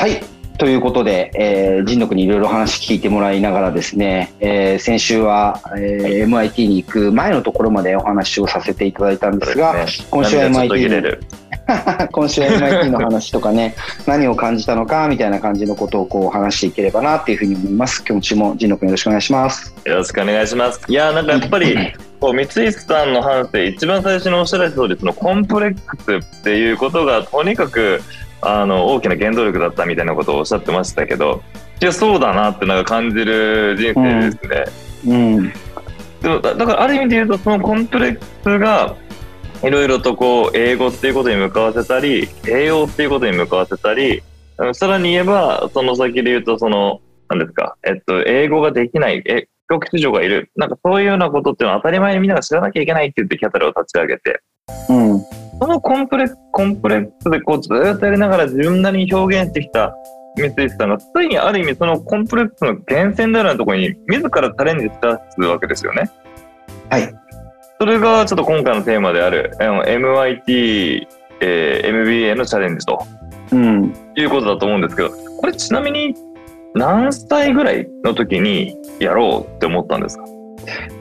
はい。ということで、えー、人力にいろいろ話聞いてもらいながらですね、えー、先週は、えー、MIT に行く前のところまでお話をさせていただいたんですが、すね、今週は MIT の 今週は MIT の話とかね、何を感じたのかみたいな感じのことをこう話していければなっていうふうに思います。今週も人力よろしくお願いします。よろしくお願いします。いや、なんかやっぱり、こう三石さんの話で一番最初におっしゃられた通り、そのコンプレックスっていうことがとにかくあの大きな原動力だったみたいなことをおっしゃってましたけどいやそうだなってなんか感じる人生ですね。うん、うん、でもだからある意味で言うとそのコンプレックスがいろいろとこう英語っていうことに向かわせたり栄養っていうことに向かわせたりさらに言えばその先で言うとその何ですか、えっと、英語ができないえ帰国子女がいるなんかそういうようなことっていうのは当たり前にみんなが知らなきゃいけないって言ってキャタルを立ち上げて。うんそのコンプレコンプレックスでこうずっとやりながら自分なりに表現してきた三石さんがついにある意味そのコンプレックスの源泉であるところに自らチャレンジしたすわけですよね。はい。それがちょっと今回のテーマである MIT、えー、MBA のチャレンジと、うん、いうことだと思うんですけどこれちなみに何歳ぐらいの時にやろうって思ったんですか？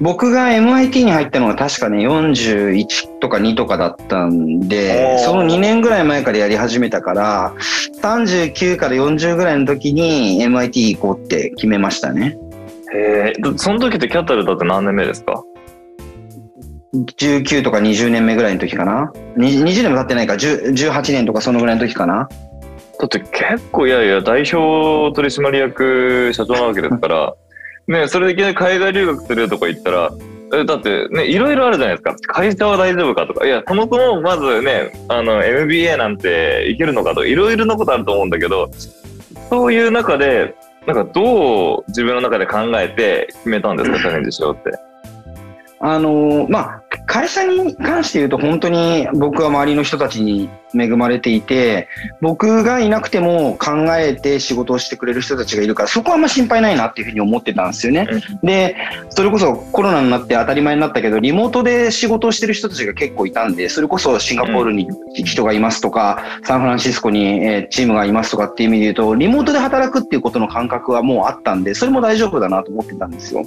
僕が MIT に入ったのは確かね41とか2とかだったんでその2年ぐらい前からやり始めたから39から40ぐらいの時に MIT 行こうって決めましたね。へえその時ってキャタルだって何年目ですか？19とか20年目ぐらいの時かな。20年も経ってないか。18年とかそのぐらいの時かな。だって結構いやいや代表取締役社長なわけですからね、それでいきなり海外留学するとか言ったら、えだってね、いろいろあるじゃないですか。会社は大丈夫かとか。いや、そもそもまずね、あの、MBA なんていけるのかとか、いろいろなことあると思うんだけど、そういう中で、なんかどう自分の中で考えて決めたんですか、チャレンジしようって。あのまあ、会社に関して言うと本当に僕は周りの人たちに恵まれていて僕がいなくても考えて仕事をしてくれる人たちがいるからそこはあんま心配ないなっていうふうに思ってたんですよね。でそれこそコロナになって当たり前になったけどリモートで仕事をしてる人たちが結構いたんでそれこそシンガポールに人がいますとかサンフランシスコにチームがいますとかっていう意味で言うとリモートで働くっていうことの感覚はもうあったんでそれも大丈夫だなと思ってたんですよ。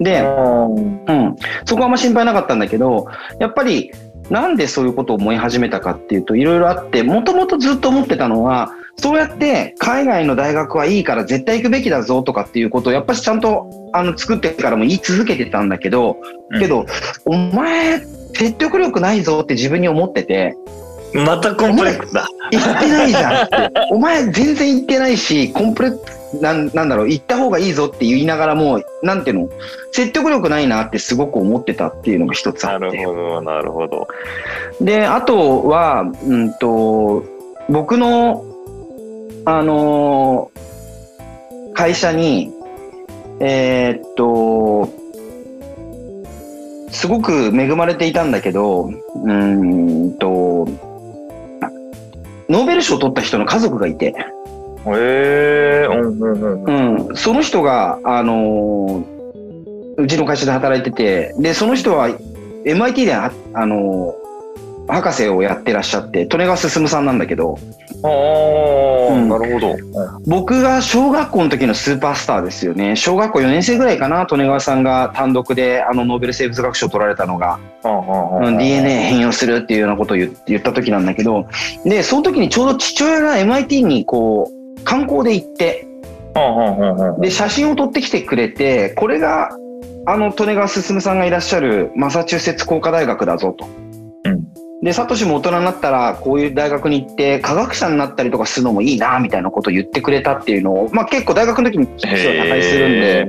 で、うん、そこはあんま心配なかったんだけどやっぱりなんでそういうことを思い始めたかっていうといろいろあってもともとずっと思ってたのはそうやって海外の大学はいいから絶対行くべきだぞとかっていうことをやっぱりちゃんとあの作ってからも言い続けてたんだけど、うん、けどお前説得力ないぞって自分に思っててまたコンプレックスだ。言ってないじゃんって。お前全然言ってないしコンプレックスなんなんだろう行った方がいいぞって言いながらもなんていうの説得力ないなってすごく思ってたっていうのが一つあってなるほどなるほどであとはうんと僕のあのー、会社にえー、っとすごく恵まれていたんだけどうんとノーベル賞を取った人の家族がいて。へえうんうんうん、その人が、あのー、うちの会社で働いててでその人は MIT であ、あのー、博士をやってらっしゃって利根川進さんなんだけど。ああ、うん、なるほど、僕が小学校の時のスーパースターですよね。小学校4年生ぐらいかな利根川さんが単独であのノーベル生物学賞を取られたのが、うん、DNA 変容するっていうようなことを言った時なんだけど。でその時にちょうど父親が MIT にこう観光で行って、で、写真を撮ってきてくれて、これが、あの、利根川進さんがいらっしゃるマサチューセッツ工科大学だぞと。で、サトシも大人になったら、こういう大学に行って、科学者になったりとかするのもいいな、みたいなことを言ってくれたっていうのを、まあ結構大学の時に知識は高いするんで、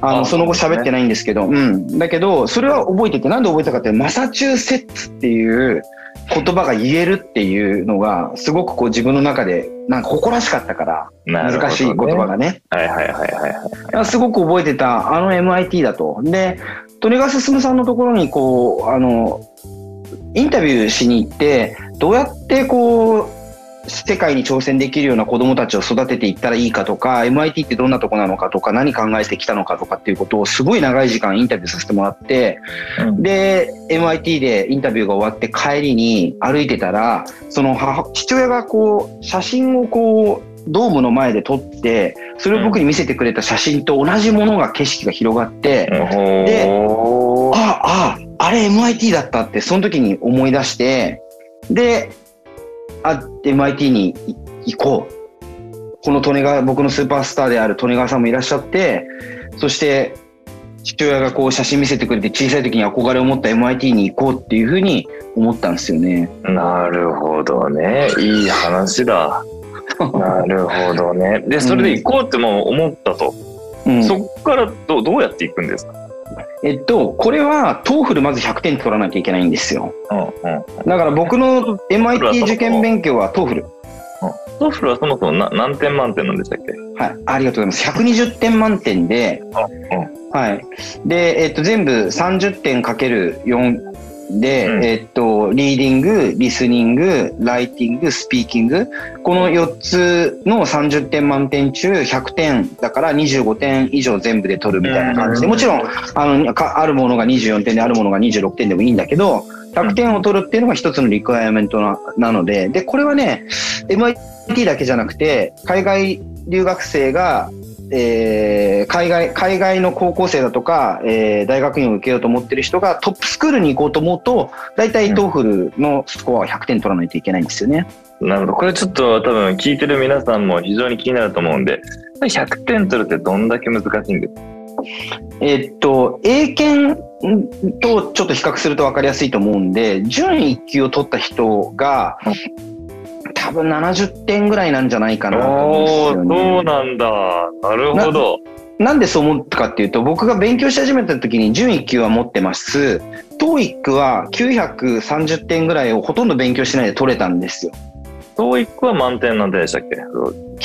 あの、その後喋ってないんですけど、うん。だけど、それは覚えてて、なんで覚えたかって、マサチューセッツっていう、言葉が言えるっていうのがすごくこう自分の中でなんか誇らしかったから、難しい言葉がね。はいはいはいはい、すごく覚えてたあの MIT だと。で、利根川進さんのところにこう、あの、インタビューしに行って、どうやってこう、世界に挑戦できるような子供たちを育てていったらいいかとか MIT ってどんなとこなのかとか何考えてきたのかとかっていうことをすごい長い時間インタビューさせてもらって、うん、で MIT でインタビューが終わって帰りに歩いてたらその母父親がこう写真をこうドームの前で撮って、それを僕に見せてくれた写真と同じものが景色が広がって、ほー。ああ、あれ MIT だったって、その時に思い出して、で、あ、MIT に行こう。この利根川、僕のスーパースターである利根川さんもいらっしゃって、そして、父親がこう写真見せてくれて小さい時に憧れを持った MIT に行こうっていうふうに思ったんですよね。なるほどね。いい話だ。なるほどね。で、それで行こうってもう思ったと。うん、そこからどうどうやって行くんですか？えっと、これは、 TOEFL まず100点取らなきゃいけないんですよ。うんうん。だから僕の MIT 受験勉強は TOEFL。TOEFL はそもそもな何点満点なんでしたっけ？はい、ありがとうございます。120点満点で、はい。で、えっと、全部30点かける4で、うん。えっと、リーディング、リスニング、ライティング、スピーキング、この4つの30点満点中100点だから25点以上全部で取るみたいな感じで、うん。もちろん、あの、かあるものが24点であるものが26点でもいいんだけど、100点を取るっていうのが一つの requirement ななので、で、これはね、MIT だけじゃなくて、海外留学生が、えー海外、海外の高校生だとか、えー大学院を受けようと思ってる人がトップスクールに行こうと思うと、大体 TOEFL のスコアは100点取らないといけないんですよね。なるほど。これちょっと多分聞いてる皆さんも非常に気になると思うんで、100点取るってどんだけ難しいんですか？えーっと、英検とちょっと比較すると分かりやすいと思うんで、準1級を取った人が、多分70点ぐらいなんじゃないかなと思うんですよね。そうなんだ。なるほど。なんでそう思ったかっていうと、僕が勉強し始めた時に準1級は持ってます。TOEIC は930点ぐらいをほとんど勉強しないで取れたんですよ。TOEIC は満点なんでしたっけ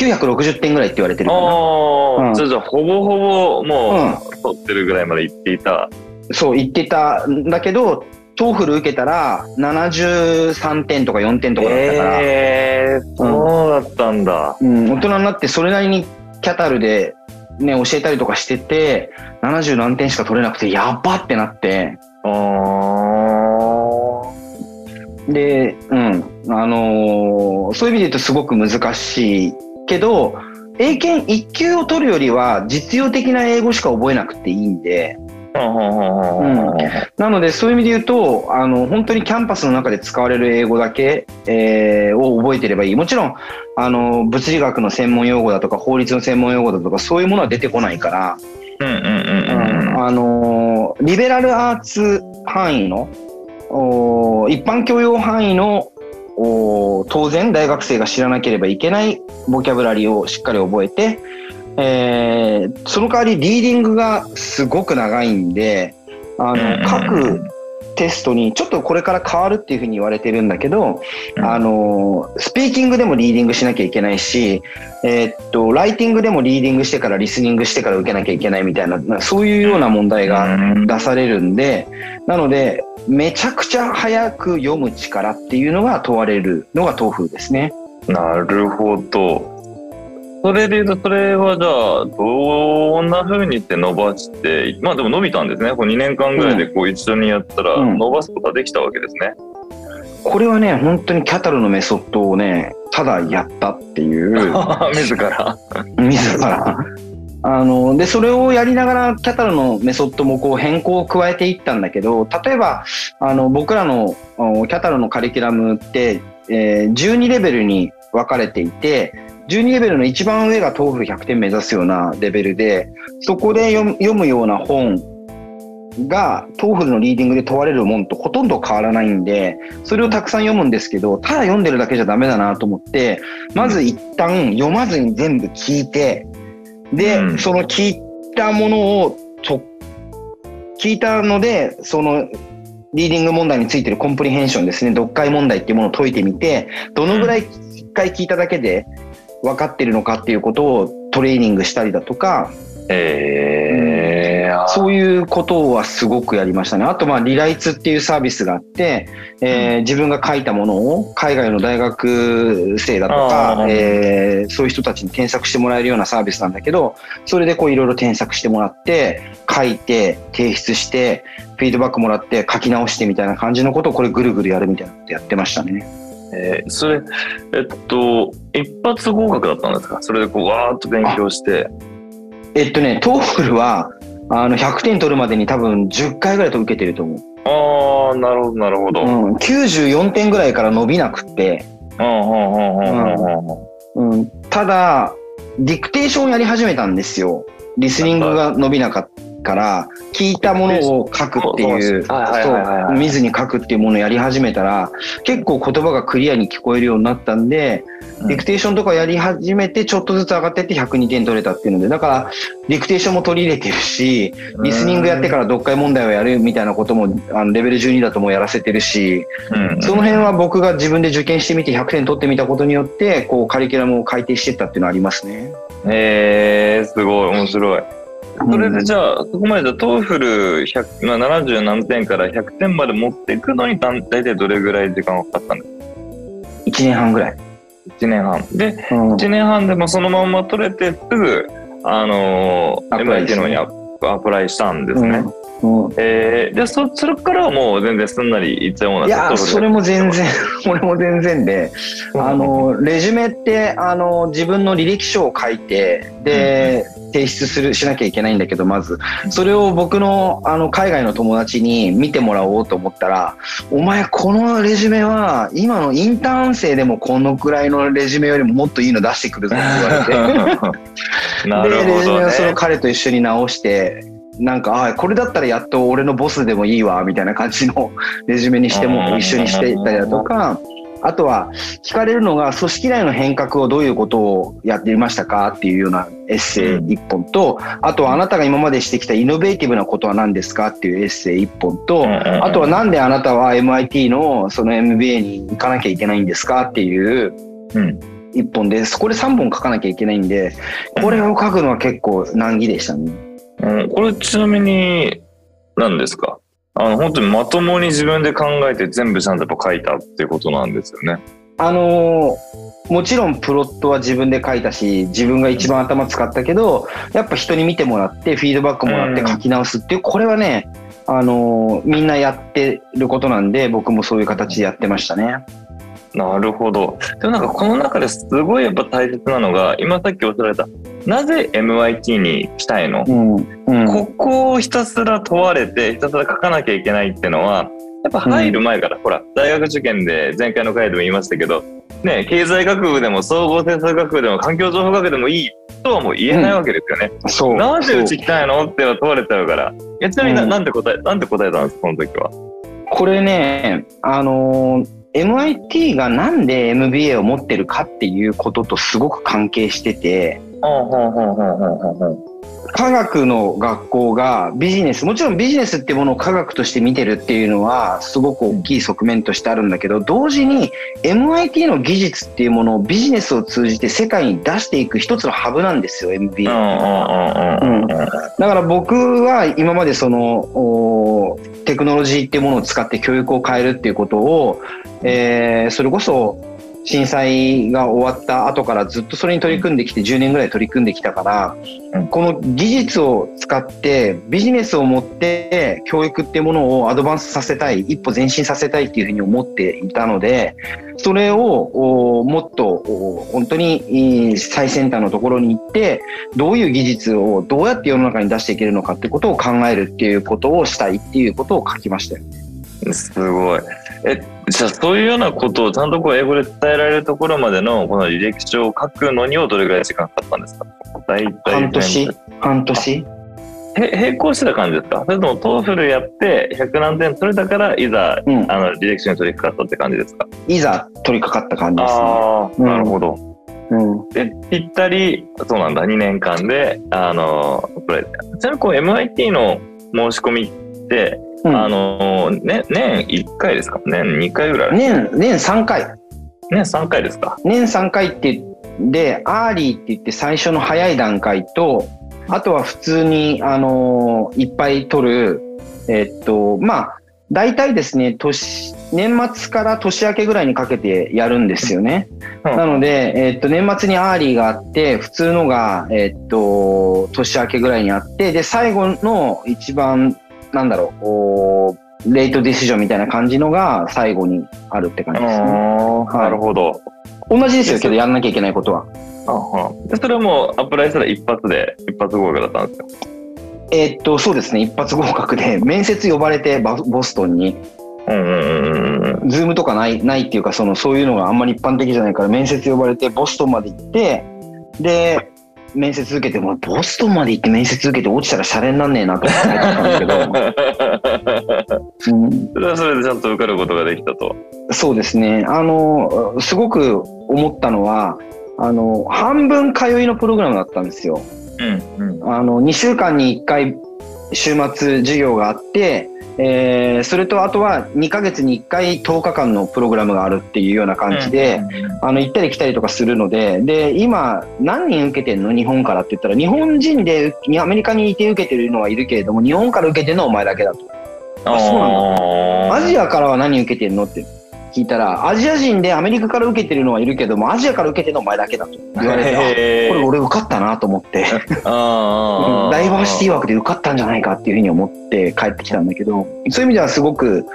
？960点ぐらいって言われてるかな。ああ、うんじゃあじゃあほぼほぼもう、取ってるぐらいまで行っていた。そう言ってたんだけど、 TOEFL 受けたら73点とか4点とかだったから、えー、そうだったんだ。うん、大人になってそれなりにキャタルで、ね、教えたりとかしてて、70何点しか取れなくて、やっばってなって、あー。で、うん、あのーそういう意味で言うとすごく難しいけど、英検1級を取るよりは実用的な英語しか覚えなくていいんで、うんなのでそういう意味で言うと、あの、本当にキャンパスの中で使われる英語だけ、えーを覚えてればいい。もちろん、あの、物理学の専門用語だとか法律の専門用語だとかそういうものは出てこないから、リベラルアーツ範囲の一般教養範囲の当然大学生が知らなければいけないボキャブラリーをしっかり覚えて、えーその代わりリーディングがすごく長いんであの各テストにちょっとこれから変わるっていうふうに言われてるんだけど、うんあのスピーキングでもリーディングしなきゃいけないし、えーっとライティングでもリーディングしてからリスニングしてから受けなきゃいけないみたいななそういうような問題がうん出されるんで、なのでめちゃくちゃ早く読む力っていうのが問われるのが豆腐ですね。なるほど。それで言うと、それはじゃあ、どんな風にして伸ばして、まあでも伸びたんですね。こう2年間ぐらいでこう一緒にやったら、うん伸ばすことができたわけですね。これはね本当にキャタルのメソッドをねただやったっていう。自ら。自ら。あの、で、それをやりながら、キャタルのメソッドもこう変更を加えていったんだけど、例えば、あの、僕らのおキャタルのカリキュラムって、えー12レベルに分かれていて、12レベルの一番上が TOEFL 100点目指すようなレベルで、そこで読む読むような本が、 TOEFL のリーディングで問われるもんとほとんど変わらないんで、それをたくさん読むんですけど、ただ読んでるだけじゃダメだなと思って、まず一旦読まずに全部聞いて、で、うん。その聞いたものをと、聞いたので、その、リーディング問題についてるコンプリヘンションですね、読解問題っていうものを解いてみて、どのぐらい一回聞いただけで分かってるのかっていうことをトレーニングしたりだとか、えー、あそういうことはすごくやりましたね。あと、まあ、リライツっていうサービスがあって、えー自分が書いたものを海外の大学生だとかえーそういう人たちに添削してもらえるようなサービスなんだけど、それでこういろいろ添削してもらって、書いて、提出して、フィードバックもらって書き直してみたいな感じのことをこれぐるぐるやるみたいなことやってましたね。えー、それ、えっと、一発合格だったんですか？それでこう、わーっと勉強して。えっとね、 TOEFL は、あの、100点取るまでに多分10回ぐらいと受けてると思う。ああ、なるほど、なるほど。うん、うん、94点ぐらいから伸びなくって、うん、うん、うん、うん。うん、ただ、ディクテーションやり始めたんですよ。リスニングが伸びなかったから、聞いたものを書くっていう、見ずに書くっていうものをやり始めたら、結構言葉がクリアに聞こえるようになったんで、うん。ディクテーションとかやり始めて、ちょっとずつ上がってって102点取れたっていうので、だから、ディクテーションも取り入れてるし、リスニングやってから読解問題をやるみたいなことも、あのレベル12だともうやらせてるし、うん、その辺は僕が自分で受験してみて100点取ってみたことによって、こう、カリキュラムを改定していったっていうのはありますね。えー、すごい、面白い。それでじゃあ、そこまでじゃ TOEFL 100、まあ、70何点から100点まで持っていくのに大体どれぐらい時間がかかったんですか？1年半ぐらい。1年半。で、うん1年半でもそのまんま取れてすぐ、あのー、MIT の方にアアプライしたんですね。うんえー、でそ、それからはもう全然すんなりいっちゃうものいやー、それも全然、俺も全然で、あ、の、レジュメって、あの、自分の履歴書を書いて、で、提出する、しなきゃいけないんだけど、まず、それを僕の、あの、海外の友達に見てもらおうと思ったら、お前、このレジュメは、今のインターン生でもこのくらいのレジュメよりももっといいの出してくるぞって言われて、なるで、レほどね。ジュメをその彼と一緒に直して、なんか、あこれだったらやっと俺のボスでもいいわ、みたいな感じの レジュメにしても、一緒にしていったりだとか、あとは、聞かれるのが、組織内の変革をどういうことをやっていましたかっていうようなエッセイ一本と、あとはあなたが今までしてきたイノベーティブなことは何ですかっていうエッセイ一本と、あとはなんであなたは MIT のその MBA に行かなきゃいけないんですかっていううん一本です。これ3本書かなきゃいけないんで、これを書くのは結構難儀でしたね。うん、これちなみに何ですか？あの本当にまともに自分で考えて全部ちゃんとやっぱ書いたっていうことなんですよね。あのーもちろんプロットは自分で書いたし、自分が一番頭使ったけど、やっぱ人に見てもらって、フィードバックもらってうん書き直すっていう、これはね、あのーみんなやってることなんで、僕もそういう形でやってましたね。なるほど。でもなんかこの中ですごいやっぱ大切なのが今さっきおっしゃられたなぜ MIT に来たいの、うん。うん。ここをひたすら問われてひたすら書かなきゃいけないってのはやっぱ入る前から、ほら大学受験で前回の回でも言いましたけどね経済学部でも総合政策学部でも環境情報学でもいいとはもう言えないわけですよね。そう。なぜうち来たいのって問われちゃうから。ちなみにな,、うんなんて答え、なんて答えたんですか、この時は？これね、あのー MIT がなんで MBA を持ってるかっていうこととすごく関係してて、科学の学校がビジネス、もちろんビジネスっていうものを科学として見てるっていうのはすごく大きい側面としてあるんだけど、同時に MIT の技術っていうものをビジネスを通じて世界に出していく一つのハブなんですよ、MBA。うんうんうんうんうんだから僕は今までそのテクノロジーっていうものを使って教育を変えるっていうことを、えーそれこそ震災が終わった後からずっとそれに取り組んできて10年ぐらい取り組んできたから、うんこの技術を使ってビジネスを持って教育っていうものをアドバンスさせたい一歩前進させたいっていうふうに思っていたのでそれをおもっとお本当に最先端のところに行ってどういう技術をどうやって世の中に出していけるのかってことを考えるっていうことをしたいっていうことを書きましたよ。すごい。え、じゃあそういうようなことをちゃんとこう英語で伝えられるところまでのこの履歴書を書くのにはどれぐらい時間かかったんですか？大体半年？半年？へ並行してた感じですかそれとも TOEFL やって100何点取れたからいざうん。あの履歴書に取り掛かったって感じですか？いざ取り掛かった感じですね。ああ、うんなるほど。うん。で、ぴったり、そうなんだ、2年間で、あの、これ、ちなみにこう MIT の申し込みって、うん。あの、ね、年1回ですか？年2回ぐらい。年、年3回。年3回ですか？年3回って言って、 early って言って最初の早い段階と、あとは普通に、あのーいっぱい取る、えっと、まあ、大体ですね、年、年末から年明けぐらいにかけてやるんですよね。うん。なので、えっと、年末に early があって、普通のが、えっと、年明けぐらいにあって、で、最後の一番、なんだろう、おー late decision みたいな感じのが最後にあるって感じですね。ああ、なるほど。同じですよけどやんなきゃいけないことは。ああでそれはもう apply したら一発で、一発合格だったんですよ。えーっと、そうですね、一発合格で、面接呼ばれてバボストンに、うんうんうんうん。ズームとかないないっていうかその、そういうのがあんまり一般的じゃないから、面接呼ばれて、ボストンまで行って、で、面接受けても、ボストンまで行って面接受けて落ちたらシャレになんねえなと思ってたんだけど、うん、それはそれでちゃんと受かることができたと。そうですね、あの、すごく思ったのは、あの、半分通いのプログラムだったんですよ。うんうん。あの、2週間に1回週末授業があって、えーそれとあとは2ヶ月に1回10日間のプログラムがあるっていうような感じで、あの、行ったり来たりとかするので、で、今、何人受けてんの？日本からって言ったら、日本人でにアメリカにいて受けてるのはいるけれども、日本から受けてるのはお前だけだと。あそうなんだ。アジアからは何受けてんのって聞いたら、アジア人でアメリカから受けてるのはいるけども、アジアから受けてるのはお前だけだと言われて、これ俺受かったなと思って。ダイバーシティ枠で受かったんじゃないかっていうふうに思って帰ってきたんだけど、そういう意味ではすごく、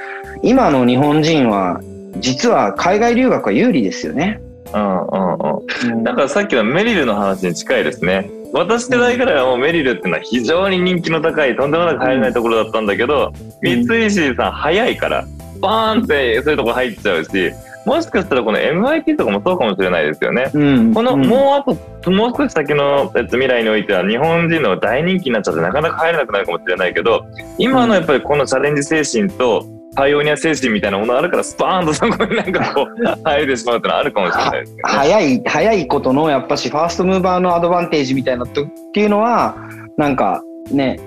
今の日本人は、実は海外留学は有利ですよね。うんうんうん。うんだからさっきのメリルの話に近いですね。私世代からはもうメリルっていうのは非常に人気の高い、とんでもなく入れないところだったんだけど、うん三石さん早いから、バーンってそういうとこ入っちゃうし、もしかしたらこの MIT とかもそうかもしれないですよね。うんこの、うんもうあと、もう少し先の、えっと、未来においては日本人の大人気になっちゃってなかなか入れなくなるかもしれないけど、今のやっぱりこのチャレンジ精神と、パイオニア精神みたいなものがあるから、スパーンとそこになんかこう、入れてしまうってのはあるかもしれないですよね。早い、早いことの、やっぱし、ファーストムーバーのアドバンテージみたいなとっていうのは、なんかね、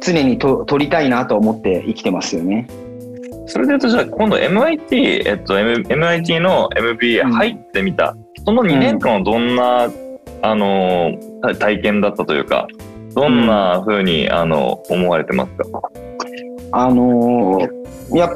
常にと取りたいなと思って生きてますよね。それで言うと、じゃあ今度 MIT、えっと、M、MIT の MBA うん。入ってみた、その2年間はどんな、あの、た体験だったというか、どんな風に、あの、思われてますか？あのーいや、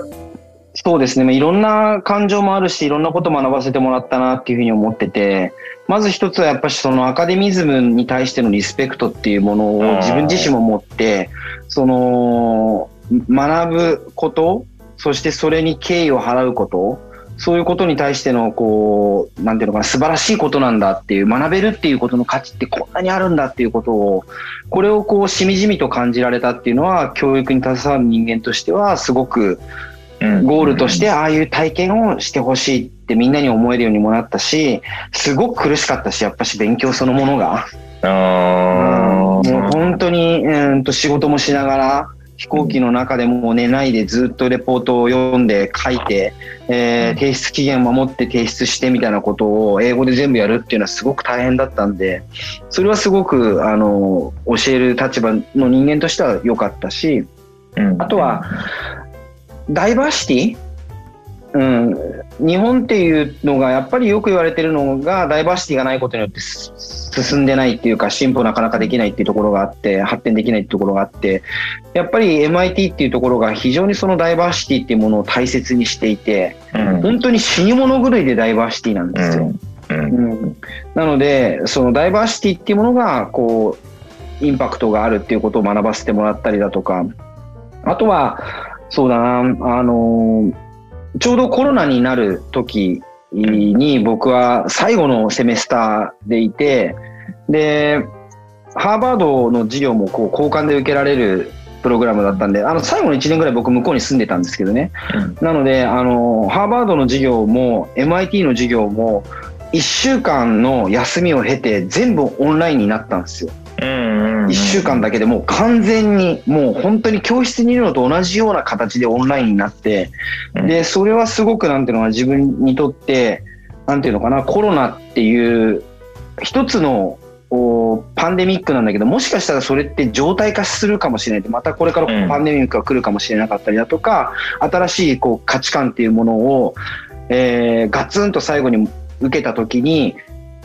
そうですね、まあいろんな感情もあるし、いろんなこと学ばせてもらったなっていうふうに思ってて、まず一つはやっぱりそのアカデミズムに対してのリスペクトっていうものを自分自身も持って、その、学ぶこと、そしてそれに敬意を払うこと、そういうことに対しての、こう、なんていうのかな、素晴らしいことなんだっていう、学べるっていうことの価値ってこんなにあるんだっていうことを、これをこう、しみじみと感じられたっていうのは、教育に携わる人間としては、すごくゴールとして、ああいう体験をしてほしいってみんなに思えるようにもなったし、すごく苦しかったし、やっぱし勉強そのものが。あもうー本当に、うーんと仕事もしながら、飛行機の中でも寝ないでずっとレポートを読んで書いて、えー提出期限を守って提出してみたいなことを英語で全部やるっていうのはすごく大変だったんで、それはすごく、あの、教える立場の人間としては良かったし、うん。あとは、ダイバーシティ？うん、日本っていうのがやっぱりよく言われてるのがダイバーシティがないことによってす進んでないっていうか進歩なかなかできないっていうところがあって発展できないっていうところがあってやっぱり MIT っていうところが非常にそのダイバーシティっていうものを大切にしていてうん。本当に死に物狂いでダイバーシティなんですよ。うん。うん。なので、そのダイバーシティっていうものが、こう、インパクトがあるっていうことを学ばせてもらったりだとか、あとは、そうだな、あの、ちょうどコロナになる時に僕は最後のセメスターでいて、で、ハーバードの授業もこう交換で受けられるプログラムだったんで、あの最後の1年ぐらい僕向こうに住んでたんですけどね。なので、あの、ハーバードの授業も MIT の授業も1週間の休みを経て全部オンラインになったんですよ。うん1週間だけでもう完全にもう本当に教室にいるのと同じような形でオンラインになって、うん。で、それはすごくなんていうのかな自分にとって、なんていうのかな、コロナっていう一つのおパンデミックなんだけど、もしかしたらそれって常態化するかもしれない。またこれからうん。パンデミックが来るかもしれなかったりだとか、新しいこう価値観っていうものを、えーガツンと最後に受けたときに、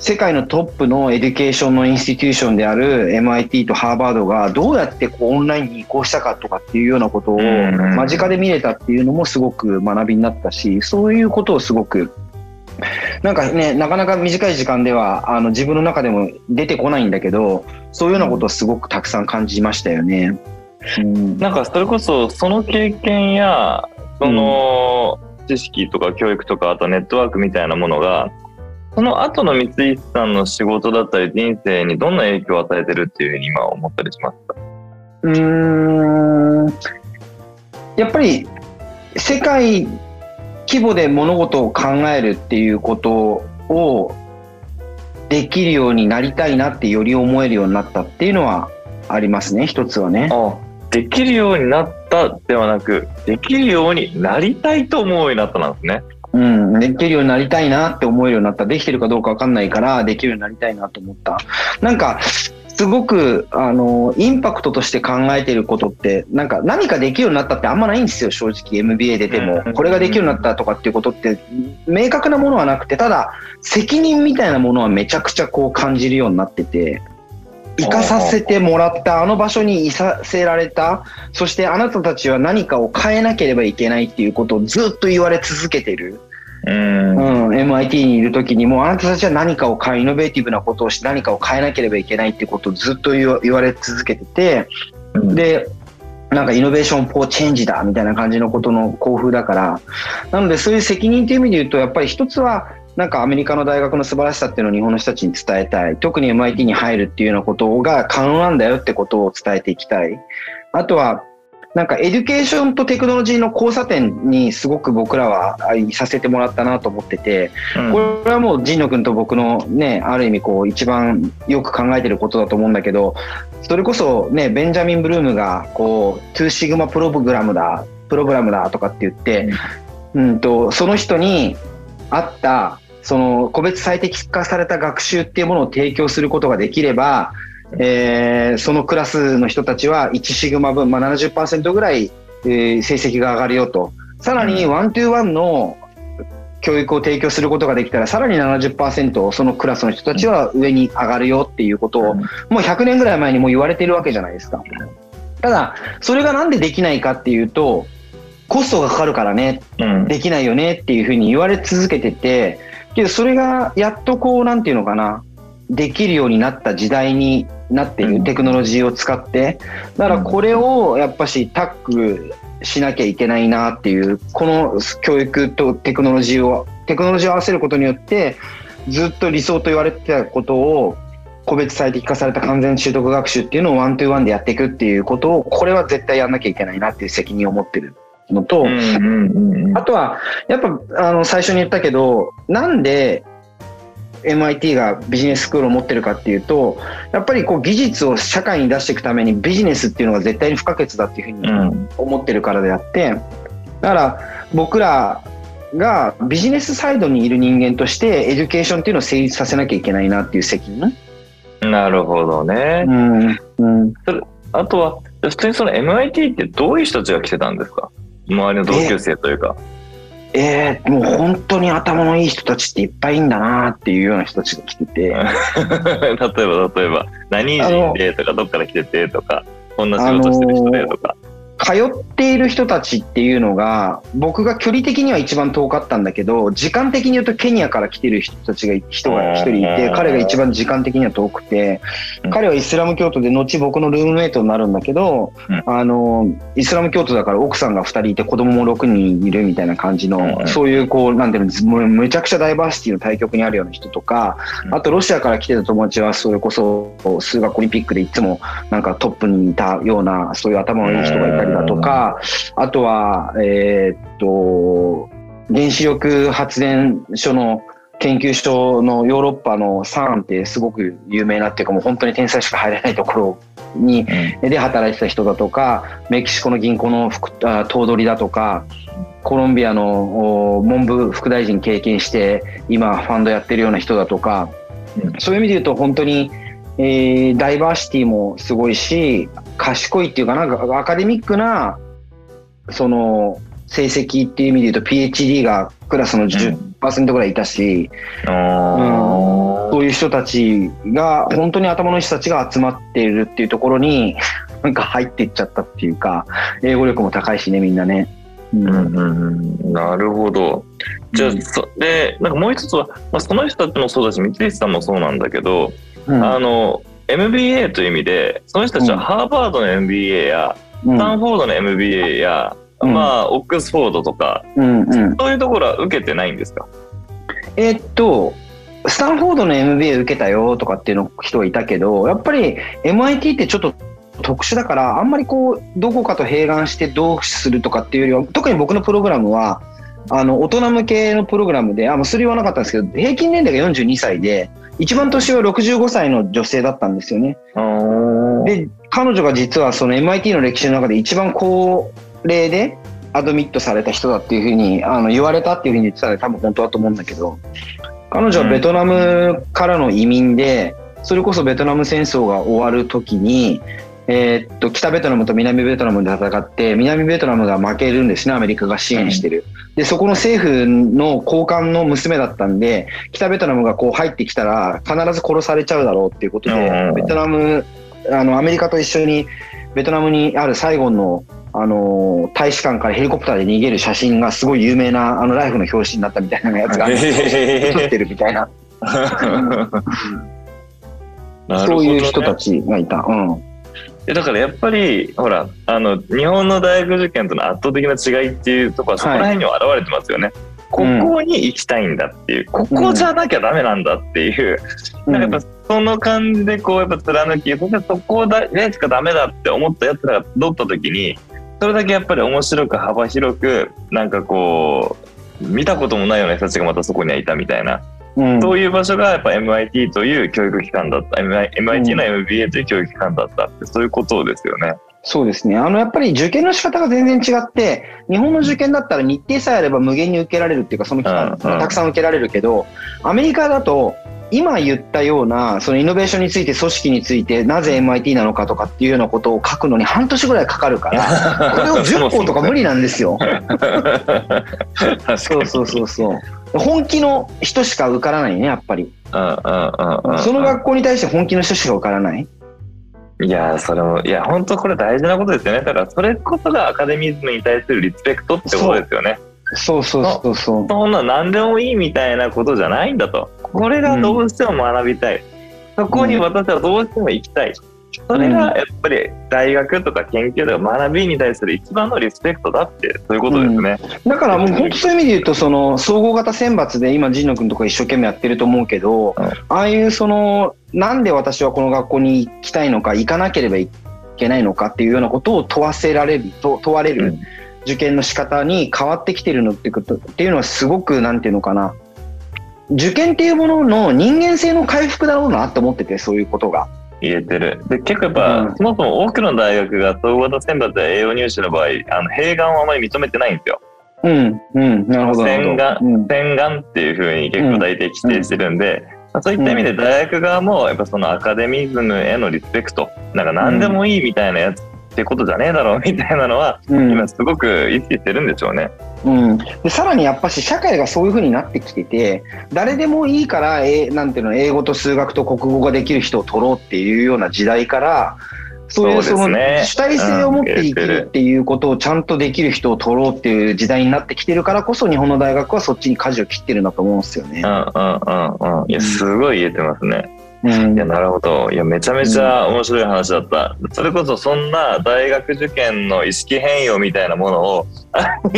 世界のトップの education の institution である MIT とハーバードがどうやってこうオンラインに移行したかとかっていうようなことをうん間近で見れたっていうのもすごく学びになったし、そういうことをすごくなんかね、なかなか短い時間ではあの自分の中でも出てこないんだけど、そういうようなことをすごくたくさん感じましたよね。うん、なんかそれこそその経験やその知識とか教育とかあとネットワークみたいなものがその後の三井さんの仕事だったり人生にどんな影響を与えてるっていうふうに今思ったりしますか？うんやっぱり世界規模で物事を考えるっていうことをできるようになりたいなってより思えるようになったっていうのはありますね一つはね。あできるようになったではなくできるようになりたいと思うようになったなんですね。うん、できるようになりたいなって思えるようになった。できてるかどうかわかんないから、できるようになりたいなと思った。なんか、すごく、あの、インパクトとして考えてることって、なんか何かできるようになったってあんまないんですよ、正直。MBA 出ても。これができるようになったとかっていうことって、明確なものはなくて、ただ、責任みたいなものはめちゃくちゃこう感じるようになってて、生かさせてもらったあの場所にいさせられたそしてあなたたちは何かを変えなければいけないっていうことをずっと言われ続けてる。うん、MIT にいる時にもあなたたちは何かを変えイノベーティブなことをして何かを変えなければいけないっていうことをずっと言われ続けてて、うん、でなんかイノベーションフォーチェンジだみたいな感じのことの興奮だから。なのでそういう責任という意味で言うとやっぱり一つはなんかアメリカの大学の素晴らしさっていうのを日本の人たちに伝えたい。特に MIT に入るっていうようなことが可能なんだよってことを伝えていきたい。あとは、なんか education とテクノロジーの交差点にすごく僕らはいさせてもらったなと思ってて、うん、これはもう神野君と僕のね、ある意味こう一番よく考えてることだと思うんだけど、それこそね、ベンジャミン・ブルームがこう、2 sigma problem だ、 problem だとかって言って、うん、うんと、その人に合ったその個別最適化された学習っていうものを提供することができれば、えー、そのクラスの人たちは1シグマ分、まあ70%ぐらい、えー、成績が上がるよと。さらにワントゥーワンの教育を提供することができたらさらに70%そのクラスの人たちは上に上がるよっていうことをもう100年ぐらい前にも言われてるわけじゃないですか。ただそれがなんでできないかっていうとコストがかかるからね、できないよねっていうふうに言われ続けててけどそれがやっとこうなんていうのかなできるようになった時代になっているテクノロジーを使って。だからこれをやっぱしタッグしなきゃいけないなっていうこの教育とテクノロジーをテクノロジーを合わせることによってずっと理想と言われてたことを個別最適化された完全習得学習っていうのを one-to-one でやっていくっていうことをこれは絶対やんなきゃいけないなっていう責任を持ってるのと、あとは、やっぱ、あの、最初に言ったけど、なんで MIT がビジネススクールを持ってるかっていうと、やっぱりこう技術を社会に出していくためにビジネスっていうのが絶対に不可欠だっていうふうに思ってるからであって、だから僕らがビジネスサイドにいる人間として education っていうのを成立させなきゃいけないなっていう責任。なるほどね。うん。うん、あとは、普通にその MIT ってどういう人たちが来てたんですか？周りの同級生というか。えー、もう本当に頭のいい人たちっていっぱいいんだなっていうような人たちが来てて。例えば、例えば、何人でとか、どっから来ててとか、こんな仕事してる人でとか。通っている人たちっていうのが、僕が距離的には一番遠かったんだけど、時間的に言うとケニアから来てる人たちが、人が一人いて、彼が一番時間的には遠くて、彼はイスラム教徒で、後僕のルームメイトになるんだけど、あの、イスラム教徒だから奥さんが二人いて子供も6人いるみたいな感じの、そういうこう、なんていうの、めちゃくちゃダイバーシティの対極にあるような人とか、あとロシアから来てた友達は、それこそ数学オリンピックでいつもなんかトップにいたような、そういう頭のいい人がいたりだとか、あとは、えー、っと、原子力発電所の研究所のヨーロッパのサーンってすごく有名なっていうかもう本当に天才しか入れないところに、で働いてた人だとかメキシコの銀行の頭取だとかコロンビアの文部副大臣経験して今ファンドやってるような人だとか、そういう意味で言うと本当にえー、ダイバーシティもすごいし、賢いっていうかなんかアカデミックな、その、成績っていう意味で言うと PhD がクラスの10%ぐらいいたし、うん、そういう人たちが、本当に頭のいい人たちが集まっているっていうところに、なんか入っていっちゃったっていうか、英語力も高いしね、みんなね。うん。うんうん、なるほど。じゃあ、うん、そで、なんかもう一つは、まあ、その人たちもそうだし、三石さんもそうなんだけど、あの MBA という意味でその人たちはハーバードの MBA やスタンフォードの MBA や、うん。まあ、オックスフォードとか、うんうん。そういうところは受けてないんですか？えーっと、スタンフォードの MBA 受けたよとかっていうの人はいたけど、やっぱり MIT ってちょっと特殊だから、あんまりこう、どこかと併願してどうするとかっていうよりは、特に僕のプログラムは、あの、大人向けのプログラムで、あ、もうそれ言わなかったんですけど、平均年齢が42歳で、一番年は65歳の女性だったんですよね。で、彼女が実はその MIT の歴史の中で一番高齢でアドミットされた人だっていうふうにあの言われたっていうふうに言ってたので多分本当だと思うんだけど、彼女はベトナムからの移民で、それこそベトナム戦争が終わる時に、えーっと、北ベトナムと南ベトナムで戦って、南ベトナムが負けるんですね、アメリカが支援してる。で、そこの政府の高官の娘だったんで、北ベトナムがこう入ってきたら必ず殺されちゃうだろうっていうことで、うんベトナム、あの、アメリカと一緒にベトナムにあるサイゴンの、あのー大使館からヘリコプターで逃げる写真がすごい有名な、あの、ライフの表紙になったみたいなやつが写ってるみたいな、そういう人たちがいた。うん。えだからやっぱりほらあの日本の大学受験との圧倒的な違いっていうところはそこら辺には現れてますよね。ここに行きたいんだっていう、ここじゃなきゃダメなんだっていう、なんかやっぱその感じでこうやっぱ貫きそしてそこだでしかダメだって思ったやつらが取った時にそれだけやっぱり面白く幅広くなんかこう見たこともないような人たちがまたそこにはいたみたいな、うんそういう場所がやっぱ MIT という教育機関だった MIT の MBA という教育機関だったってそういうことですよね。そうですね。あの、やっぱり受験の仕方が全然違って、日本の受験だったら日程さえあれば無限に受けられるっていうか、その期間、たくさん受けられるけど、アメリカだと、今言ったような、そのイノベーションについて、組織について、なぜ MIT なのかとかっていうようなことを書くのに半年ぐらいかかるから、これを10本とか無理なんですよ。そうそうそうそう。本気の人しか受からないね、やっぱり。うんうんうんうんその学校に対して本気の人しか受からない。いやーそれもいや本当これ大事なことですよねだからそれこそがアカデミズムに対するリスペクトってことですよねそうそうそうそう。そんな何でもいいみたいなことじゃないんだとこれがどうしても学びたい、そこに私はどうしても行きたい。それがやっぱり大学とか研究とか学びに対する一番のリスペクトだってそういうことですね、だからもう本当そういう意味で言うと、その総合型選抜で今、神野君とか一生懸命やってると思うけど、うん。ああいうその、なんで私はこの学校に行きたいのか、行かなければいけないのかっていうようなことを問わせられる、と問われるうん。受験の仕方に変わってきてるのってことっていうのはすごく、なんていうのかな、受験っていうものの人間性の回復だろうなと思ってて、そういうことが。言えてるで結構やっぱ、うん。そもそも多くの大学が総合型選抜や栄養入試の場合あの併願をあまり認めてないんですよ。うん、うん、なるほど。洗顔うん。洗顔っていうふうに結構大体規定してるんで、まあそういった意味で大学側もやっぱそのアカデミズムへのリスペクト。なんか何でもいいみたいなやつってことじゃねえだろうみたいなのはうん今すごく意識してるんでしょうね。うん、でさらにやっぱし社会がそういう風になってきてて誰でもいいから、えーなんていうの英語と数学と国語ができる人を取ろうっていうような時代からそういうその主体性を持って生きるっていうことをちゃんとできる人を取ろうっていう時代になってきてるからこそ日本の大学はそっちに舵を切ってるんだと思うんですよねう。んうんうんうん。いや、すごい言えてますね。うんいや、なるほど。いや、めちゃめちゃ面白い話だった。それこそ、そんな大学受験の意識変容みたいなものを、あ道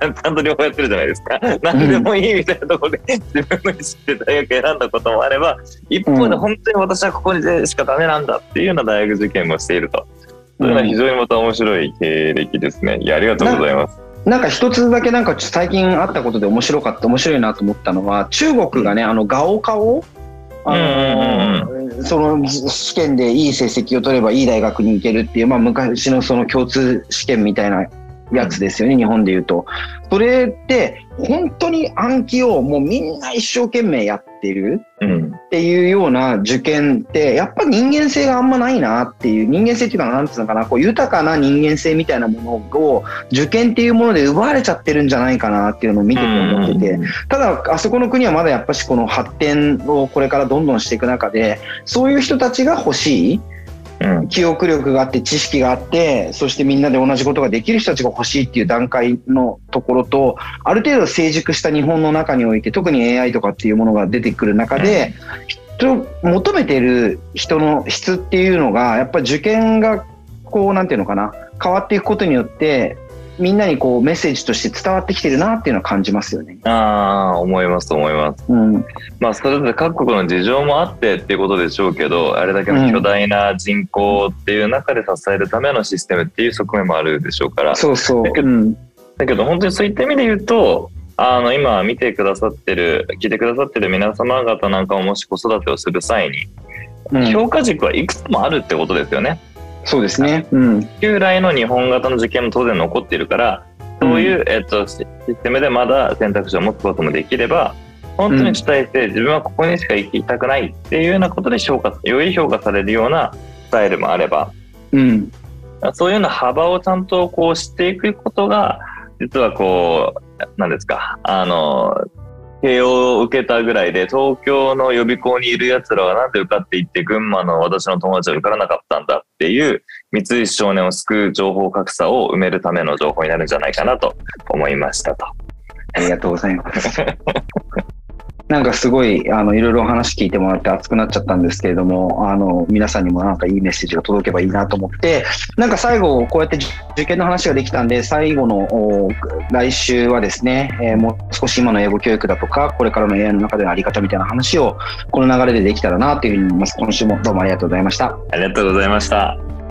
さんちゃんと両方やってるじゃないですか。何でもいいみたいなところで 自分の意識で大学選んだこともあれば、一方で本当に私はここにでしかダメなんだっていうような大学受験もしていると。そういうのは非常にまた面白い経歴ですね。いや、ありがとうございます。なんか一つだけなんか最近あったことで面白かった面白いなと思ったのは中国がねあのガオカオあのその試験でいい成績を取ればいい大学に行けるっていう、まあ、昔のその共通試験みたいなやつですよね、日本で言うと。それって本当に暗記をもうみんな一生懸命やってるうん。っていうような受験ってやっぱ人間性があんまないなっていう人間性っていうかなんつうのかなこう豊かな人間性みたいなものを受験っていうもので奪われちゃってるんじゃないかなっていうのを見てて思っててただあそこの国はまだやっぱしこの発展をこれからどんどんしていく中でそういう人たちが欲しいうん。記憶力があって知識があってそしてみんなで同じことができる人たちが欲しいっていう段階のところとある程度成熟した日本の中において特に AI とかっていうものが出てくる中で、人求めてる人の質っていうのがやっぱ受験がこうなんていうのかな変わっていくことによって、みんなにこうメッセージとして伝わってきてるなっていうのは感じますよね。ああ、思います、思います。うん。まあ、それぞれ各国の事情もあってっていうことでしょうけど、あれだけの巨大な人口っていう中で支えるためのシステムっていう側面もあるでしょうから。そうそう。だけどうん。だけど、本当にそういった意味で言うと、あの、今見てくださってる、聞いてくださってる皆様方なんかももし子育てをする際に、うん評価軸はいくつもあるってことですよね。そうですね。うん。旧来の日本型の受験も当然残っているから、そういう、えっと、シシステムでまだ選択肢を持つこともできれば、本当に主体性、自分はここにしか行きたくないっていうようなことで評価、より評価されるようなスタイルもあれば、うん。そういうような幅をちゃんとこう知っていくことが、実はこう、なんですか、あの、慶応を受けたぐらいで、東京の予備校にいる奴らはなんで受かっていって、群馬の私の友達は受からなかったんだっていう、三石少年を救う情報格差を埋めるための情報になるんじゃないかなと思いましたと。ありがとうございます。なんかすごい、あの、いろいろお話聞いてもらって熱くなっちゃったんですけれども、あの、皆さんにもなんかいいメッセージが届けばいいなと思って、なんか最後、こうやって受験の話ができたんで、最後の来週はですね、えーもう少し今の英語教育だとか、これからの AI の中でのあり方みたいな話を、この流れでできたらなというふうに思います。今週もどうもありがとうございました。ありがとうございました。